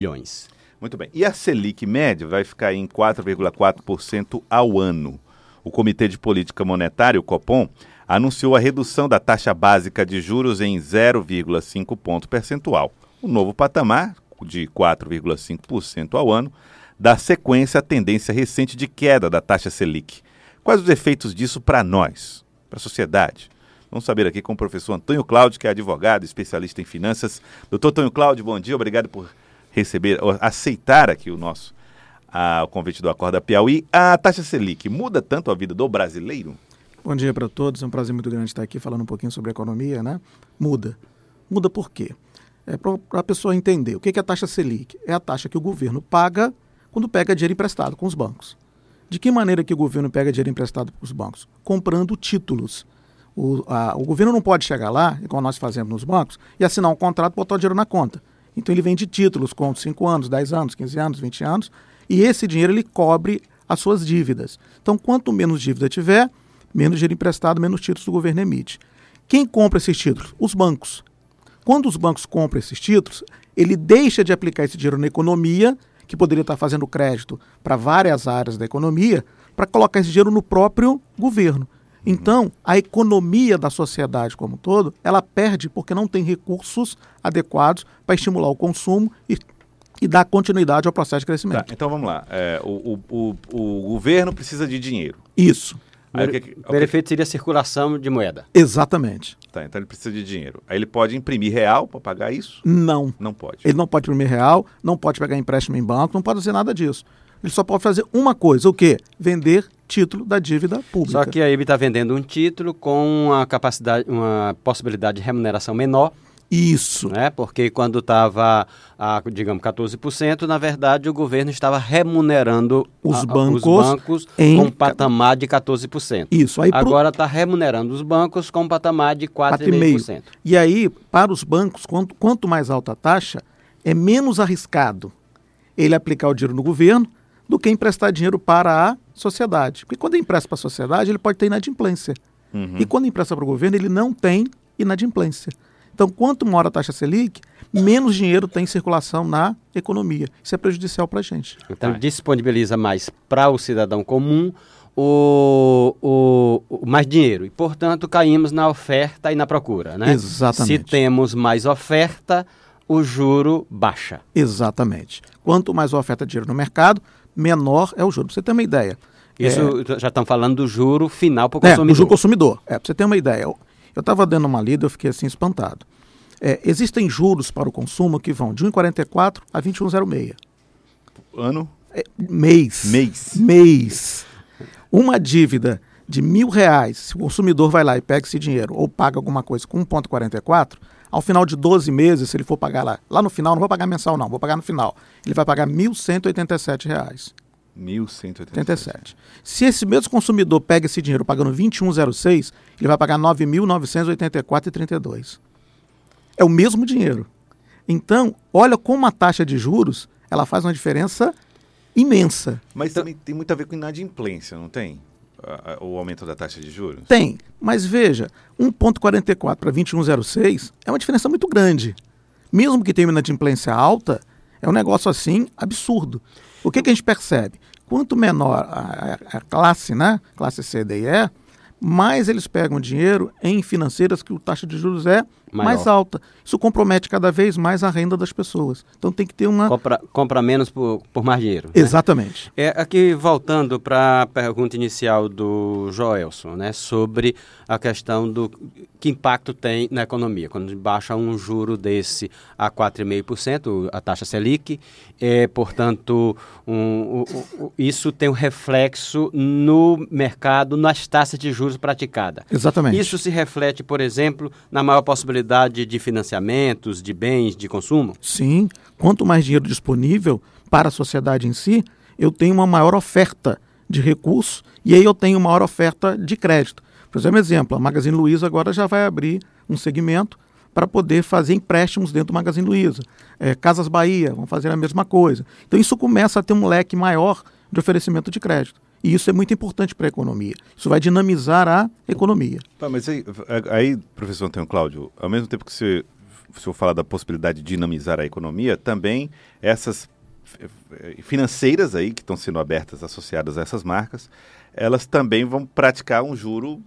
bilhões. Muito bem. E a Selic média vai ficar em 4,4% ao ano. O Comitê de Política Monetária, o Copom, anunciou a redução da taxa básica de juros em 0,5 ponto percentual. O novo patamar, de 4,5% ao ano, dá sequência à tendência recente de queda da taxa Selic. Quais os efeitos disso para nós, para a sociedade? Vamos saber aqui com o professor Antônio Cláudio, que é advogado, especialista em finanças. Doutor Antônio Cláudio, bom dia, obrigado por receber, aceitar aqui o nosso a, o convite do Acorda Piauí. A taxa Selic muda tanto a vida do brasileiro? Bom dia para todos, é um prazer muito grande estar aqui falando um pouquinho sobre economia, né? Muda. Muda por quê? É para a pessoa entender. O que é a taxa Selic? É a taxa que o governo paga quando pega dinheiro emprestado com os bancos. De que maneira que o governo pega dinheiro emprestado com os bancos? Comprando títulos. O, a, o governo não pode chegar lá, igual nós fazemos nos bancos, e assinar um contrato e botar o dinheiro na conta. Então ele vende títulos com 5 anos, 10 anos, 15 anos, 20 anos, e esse dinheiro ele cobre as suas dívidas. Então, quanto menos dívida tiver, menos dinheiro emprestado, menos títulos do governo emite. Quem compra esses títulos? Os bancos. Quando os bancos compram esses títulos, ele deixa de aplicar esse dinheiro na economia, que poderia estar fazendo crédito para várias áreas da economia, para colocar esse dinheiro no próprio governo. Então, a economia da sociedade como um todo, ela perde porque não tem recursos adequados para estimular o consumo e, e dar continuidade ao processo de crescimento. Tá, então vamos lá. É, o, o, o, o, governo precisa de dinheiro. Isso. Aí, o, que, o primeiro efeito seria a circulação de moeda. Exatamente. Tá, então ele precisa de dinheiro. Aí ele pode imprimir real para pagar isso? Não. Não pode. Ele não pode imprimir real, não pode pegar empréstimo em banco, não pode fazer nada disso. Ele só pode fazer uma coisa, o quê? Vender título da dívida pública. Só que aí ele está vendendo um título com uma capacidade, uma possibilidade de remuneração menor. Isso. Né? Porque quando estava, digamos, 14%, na verdade o governo estava remunerando os a, bancos, os bancos em... com um patamar de 14%. Isso. Aí Agora está pro... remunerando os bancos com um patamar de 4,5%. E aí, para os bancos, quanto, quanto mais alta a taxa, é menos arriscado ele aplicar o dinheiro no governo do que emprestar dinheiro para a sociedade. Porque quando empresta para a sociedade, ele pode ter inadimplência. Uhum. E quando empresta para o governo, ele não tem inadimplência. Então, quanto maior a taxa Selic, menos dinheiro tem em circulação na economia. Isso é prejudicial para a gente. Então, disponibiliza mais para o cidadão comum o, o, o, mais dinheiro. E, portanto, caímos na oferta e na procura. Né? Exatamente. Se temos mais oferta, o juro baixa. Exatamente. Quanto mais oferta de dinheiro no mercado, menor é o juro. Para você ter uma ideia. Isso é... já estão falando do juro final para o consumidor. É, do juro consumidor. É, para você ter uma ideia. Eu estava dando uma lida, eu fiquei assim espantado. É, existem juros para o consumo que vão de 1,44 a 21,06. Ano? É, mês. Mês. Mês. Uma dívida de mil reais, se o consumidor vai lá e pega esse dinheiro ou paga alguma coisa com 1,44, ao final de 12 meses, se ele for pagar lá, lá no final, não vou pagar mensal não, vou pagar no final, ele vai pagar 1.187 reais. 1.187. Se esse mesmo consumidor pega esse dinheiro pagando 21,06, ele vai pagar 9.984,32. É o mesmo dinheiro. Então, olha como a taxa de juros, ela faz uma diferença imensa. Mas também tem muito a ver com inadimplência, não tem? O aumento da taxa de juros? Tem, mas veja, 1,44 para 21,06 é uma diferença muito grande. Mesmo que tenha uma inadimplência alta, é um negócio assim absurdo. O que, que a gente percebe? Quanto menor a, a, classe, né, classe C, D e E, mais eles pegam dinheiro em financeiras que a taxa de juros é Maior. mais alta. Isso compromete cada vez mais a renda das pessoas. Então tem que ter uma. Compra, compra menos por, por mais dinheiro. Né? Exatamente. É, aqui, voltando para a pergunta inicial do Joelson, né, sobre a questão do que impacto tem na economia. Quando baixa um juro desse a 4,5%, a taxa Selic, é, portanto, um, um, isso tem um reflexo no mercado, nas taxas de juros praticadas. Exatamente. Isso se reflete, por exemplo, na maior possibilidade possibilidade de financiamentos, de bens, de consumo? Sim. Quanto mais dinheiro disponível para a sociedade em si, eu tenho uma maior oferta de recursos e aí eu tenho maior oferta de crédito. Por exemplo, exemplo, a Magazine Luiza agora já vai abrir um segmento para poder fazer empréstimos dentro do Magazine Luiza. É, Casas Bahia vão fazer a mesma coisa. Então isso começa a ter um leque maior de oferecimento de crédito. E isso é muito importante para a economia. Isso vai dinamizar a economia. Tá, mas aí, aí, professor Antônio Cláudio, ao mesmo tempo que você o senhor fala da possibilidade de dinamizar a economia, também essas financeiras aí que estão sendo abertas associadas a essas marcas, elas também vão praticar um juro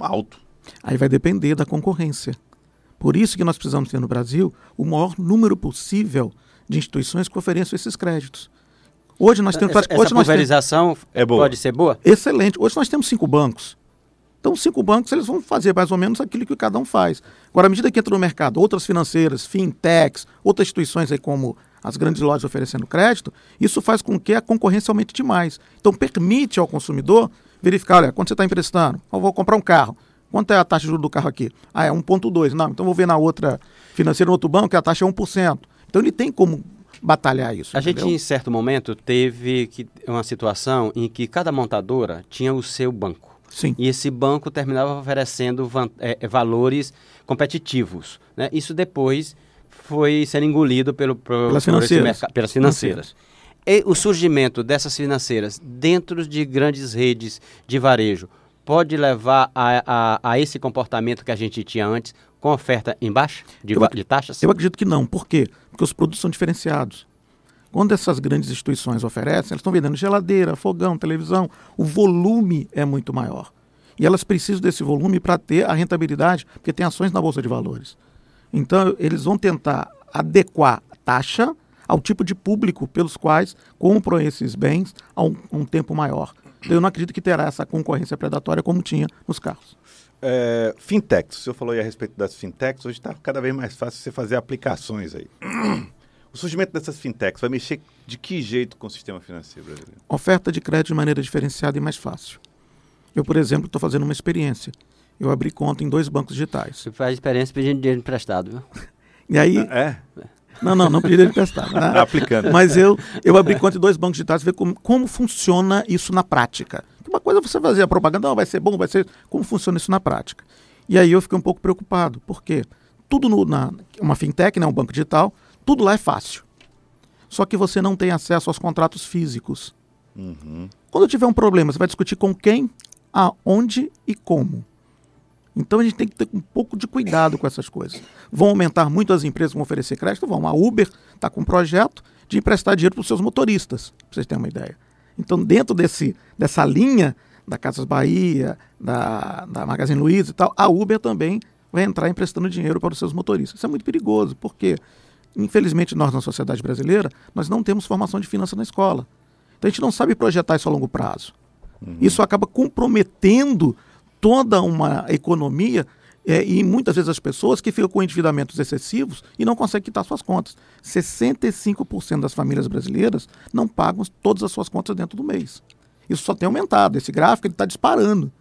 alto. Aí vai depender da concorrência. Por isso que nós precisamos ter no Brasil o maior número possível de instituições que ofereçam esses créditos. Hoje nós temos. Essa, hoje essa pulverização temos, é pode ser boa? Excelente. Hoje nós temos cinco bancos. Então, cinco bancos eles vão fazer mais ou menos aquilo que cada um faz. Agora, à medida que entra no mercado outras financeiras, fintechs, outras instituições aí como as grandes lojas oferecendo crédito, isso faz com que a concorrência aumente demais. Então, permite ao consumidor verificar, olha, quanto você está emprestando? Eu vou comprar um carro. Quanto é a taxa de juros do carro aqui? Ah, é 1,2. Não, então vou ver na outra financeira, no outro banco, que a taxa é 1%. Então ele tem como batalhar isso. A entendeu? gente, em certo momento, teve que, uma situação em que cada montadora tinha o seu banco. Sim. E esse banco terminava oferecendo é, é, valores competitivos. Né? Isso depois foi sendo engolido pelo, pelo pelas financeiras. pelas financeiras. E o surgimento dessas financeiras dentro de grandes redes de varejo pode levar a, a, a esse comportamento que a gente tinha antes com oferta em baixa de, eu, de taxas? Eu acredito que não. Por quê? Porque os produtos são diferenciados. Quando essas grandes instituições oferecem, elas estão vendendo geladeira, fogão, televisão, o volume é muito maior. E elas precisam desse volume para ter a rentabilidade, porque tem ações na Bolsa de Valores. Então, eles vão tentar adequar a taxa ao tipo de público pelos quais compram esses bens a um, um tempo maior. Então, eu não acredito que terá essa concorrência predatória como tinha nos carros. É, fintechs, o senhor falou aí a respeito das fintechs, hoje está cada vez mais fácil você fazer aplicações aí. O surgimento dessas fintechs vai mexer de que jeito com o sistema financeiro brasileiro? Oferta de crédito de maneira diferenciada e mais fácil. Eu, por exemplo, estou fazendo uma experiência. Eu abri conta em dois bancos digitais. Você faz experiência pedindo dinheiro emprestado, viu? E aí. É? Não, não, não pedi dinheiro emprestado. Né? Aplicando. Mas eu, eu abri conta em dois bancos digitais e ver como, como funciona isso na prática. Uma coisa é você fazer a propaganda, não, vai ser bom, vai ser. Como funciona isso na prática? E aí eu fiquei um pouco preocupado. Por quê? Tudo no, na uma fintech, né, um banco digital, tudo lá é fácil. Só que você não tem acesso aos contratos físicos. Uhum. Quando tiver um problema, você vai discutir com quem, aonde e como. Então a gente tem que ter um pouco de cuidado com essas coisas. Vão aumentar muito as empresas que vão oferecer crédito, vão. A Uber está com um projeto de emprestar dinheiro para os seus motoristas, para vocês terem uma ideia. Então, dentro desse, dessa linha da Casas Bahia, da, da Magazine Luiza e tal, a Uber também vai entrar emprestando dinheiro para os seus motoristas. Isso é muito perigoso, porque Infelizmente, nós na sociedade brasileira, nós não temos formação de finanças na escola. Então a gente não sabe projetar isso a longo prazo. Uhum. Isso acaba comprometendo toda uma economia é, e muitas vezes as pessoas que ficam com endividamentos excessivos e não conseguem quitar suas contas. 65% das famílias brasileiras não pagam todas as suas contas dentro do mês. Isso só tem aumentado. Esse gráfico está disparando.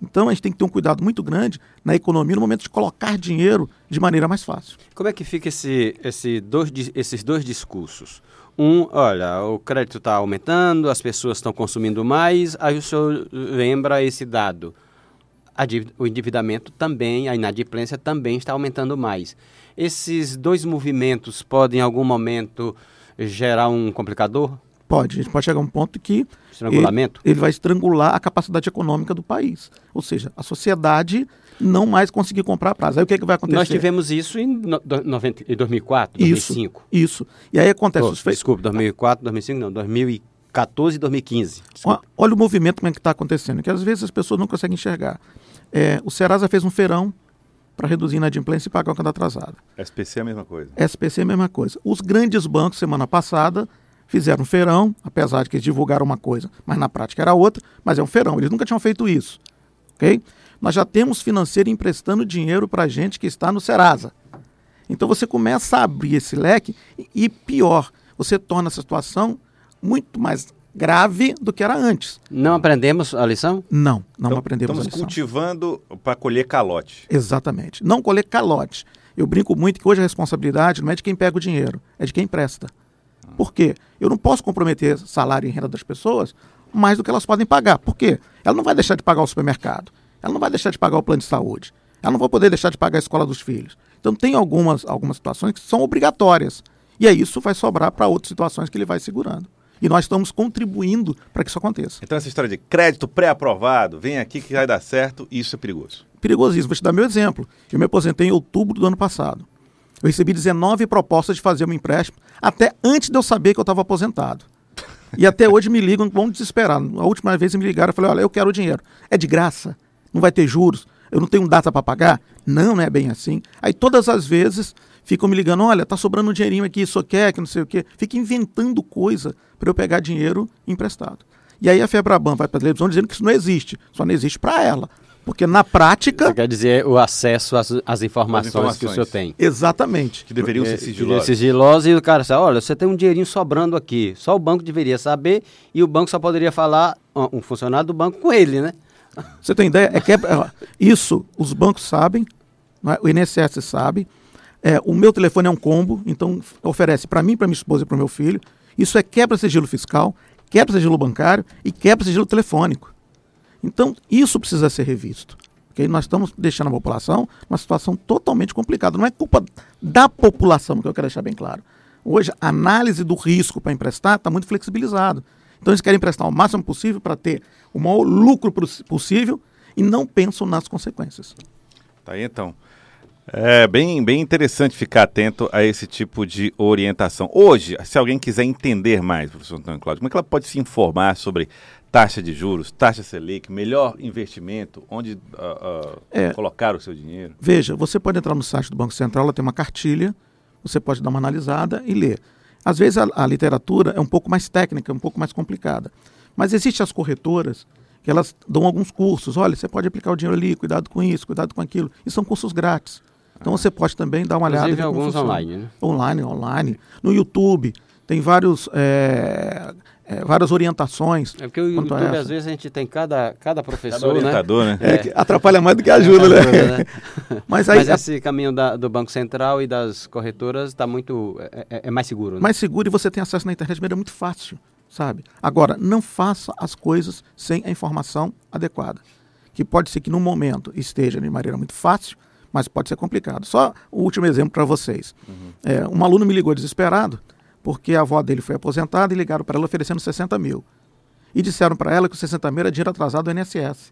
Então a gente tem que ter um cuidado muito grande na economia no momento de colocar dinheiro de maneira mais fácil. Como é que fica esse, esse dois, esses dois discursos? Um, olha, o crédito está aumentando, as pessoas estão consumindo mais, aí o senhor lembra esse dado. Dívida, o endividamento também, a inadimplência também está aumentando mais. Esses dois movimentos podem, em algum momento, gerar um complicador? Pode, a gente pode chegar a um ponto que Estrangulamento? Ele, ele, vai estrangular a capacidade econômica do país. Ou seja, a sociedade não mais conseguir comprar a prazo. Aí o que, é que vai acontecer? Nós tivemos isso em, no, 90, em 2004, 2005. Isso, isso. E aí acontece... Oh, os Desculpe, 2004, 2005 não, 2014 e 2015. Olha, olha, o movimento como é que está acontecendo, que às vezes as pessoas não conseguem enxergar. É, o Serasa fez um feirão para reduzir a inadimplência e pagar o cada atrasado. SPC é a mesma coisa. SPC é a mesma coisa. Os grandes bancos, semana passada, fizeram um feirão, apesar de que eles divulgaram uma coisa, mas na prática era outra, mas é um feirão, eles nunca tinham feito isso. ok? Nós já temos financeiro emprestando dinheiro para gente que está no Serasa. Então você começa a abrir esse leque e, pior, você torna a situação muito mais grave do que era antes. Não aprendemos a lição? Não, não então, aprendemos a lição. Estamos cultivando para colher calote. Exatamente. Não colher calote. Eu brinco muito que hoje a responsabilidade não é de quem pega o dinheiro, é de quem empresta. Por quê? Eu não posso comprometer salário e renda das pessoas mais do que elas podem pagar. Por quê? Ela não vai deixar de pagar o supermercado. Ela não vai deixar de pagar o plano de saúde. Ela não vai poder deixar de pagar a escola dos filhos. Então tem algumas, algumas situações que são obrigatórias. E aí isso vai sobrar para outras situações que ele vai segurando. E nós estamos contribuindo para que isso aconteça. Então essa história de crédito pré-aprovado, vem aqui que vai dar certo, isso é perigoso. Perigosíssimo. Vou te dar meu exemplo. Eu me aposentei em outubro do ano passado. Eu recebi 19 propostas de fazer um empréstimo, até antes de eu saber que eu estava aposentado. E até hoje me ligam, vão desesperar. A última vez me ligaram, eu falei, olha, eu quero o dinheiro. É de graça, não vai ter juros, eu não tenho data para pagar. Não, não é bem assim. Aí todas as vezes ficam me ligando, olha, tá sobrando um dinheirinho aqui, isso quer, que não sei o quê. Fica inventando coisa para eu pegar dinheiro emprestado. E aí a Febraban vai para a televisão dizendo que isso não existe, só não existe para ela. Porque na prática. Você quer dizer o acesso às, às, informações, informações, que o senhor tem. Exatamente. Que deveriam ser sigilosas. Sigilosas e o cara sabe, olha, você tem um dinheirinho sobrando aqui. Só o banco deveria saber e o banco só poderia falar, um funcionário do banco com ele, né? Você tem ideia? É que é, isso os bancos sabem, é? o INSS sabe. É, o meu telefone é um combo, então oferece para mim, para minha esposa e para o meu filho. Isso é quebra-sigilo fiscal, quebra-sigilo bancário e quebra-sigilo telefônico. Então, isso precisa ser revisto. Okay? Nós estamos deixando a população numa situação totalmente complicada. Não é culpa da população, que eu quero deixar bem claro. Hoje, a análise do risco para emprestar está muito flexibilizado. Então, eles querem emprestar o máximo possível para ter o maior lucro possível e não pensam nas consequências. Tá aí, então. É bem, bem interessante ficar atento a esse tipo de orientação. Hoje, se alguém quiser entender mais, professor Antônio Cláudio, como é que ela pode se informar sobre taxa de juros, taxa Selic, melhor investimento, onde uh, uh, é, colocar o seu dinheiro? Veja, você pode entrar no site do Banco Central, ela tem uma cartilha, você pode dar uma analisada e ler. Às vezes a, a literatura é um pouco mais técnica, um pouco mais complicada. Mas existem as corretoras que elas dão alguns cursos. Olha, você pode aplicar o dinheiro ali, cuidado com isso, cuidado com aquilo. E são cursos grátis. Então ah. você pode também dar uma Inclusive olhada. alguns online, né? Online, online. No YouTube tem vários é, é, várias orientações. É porque o YouTube, às vezes, a gente tem cada, cada professor, cada né? orientador, né? né? É, atrapalha mais do que ajuda, né? ajuda, né? Mas, aí, Mas esse caminho da, do Banco Central e das corretoras está muito... É, é, é, mais seguro, né? Mais seguro e você tem acesso na internet de maneira muito fácil, sabe? Agora, não faça as coisas sem a informação adequada. Que pode ser que no momento esteja de maneira muito fácil, mas pode ser complicado. Só o último exemplo para vocês. Uhum. É, um aluno me ligou desesperado, porque a avó dele foi aposentada e ligaram para ela oferecendo 60 mil. E disseram para ela que os 60 mil era dinheiro atrasado do INSS.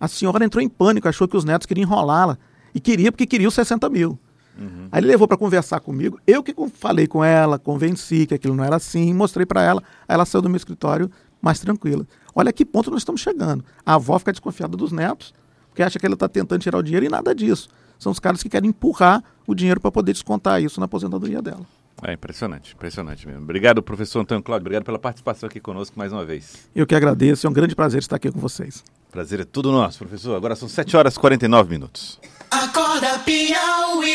A senhora entrou em pânico, achou que os netos queriam enrolá-la. E queria porque queria os 60 mil. Uhum. Aí ele levou para conversar comigo. Eu que falei com ela, convenci que aquilo não era assim, mostrei para ela. Aí ela saiu do meu escritório mais tranquila. Olha que ponto nós estamos chegando. A avó fica desconfiada dos netos, porque acha que ele está tentando tirar o dinheiro e nada disso. São os caras que querem empurrar o dinheiro para poder descontar isso na aposentadoria dela. É impressionante, impressionante mesmo. Obrigado, professor Antônio Cláudio. Obrigado pela participação aqui conosco mais uma vez. Eu que agradeço, é um grande prazer estar aqui com vocês. Prazer é tudo nosso, professor. Agora são 7 horas e 49 minutos. Acorda, Piauí.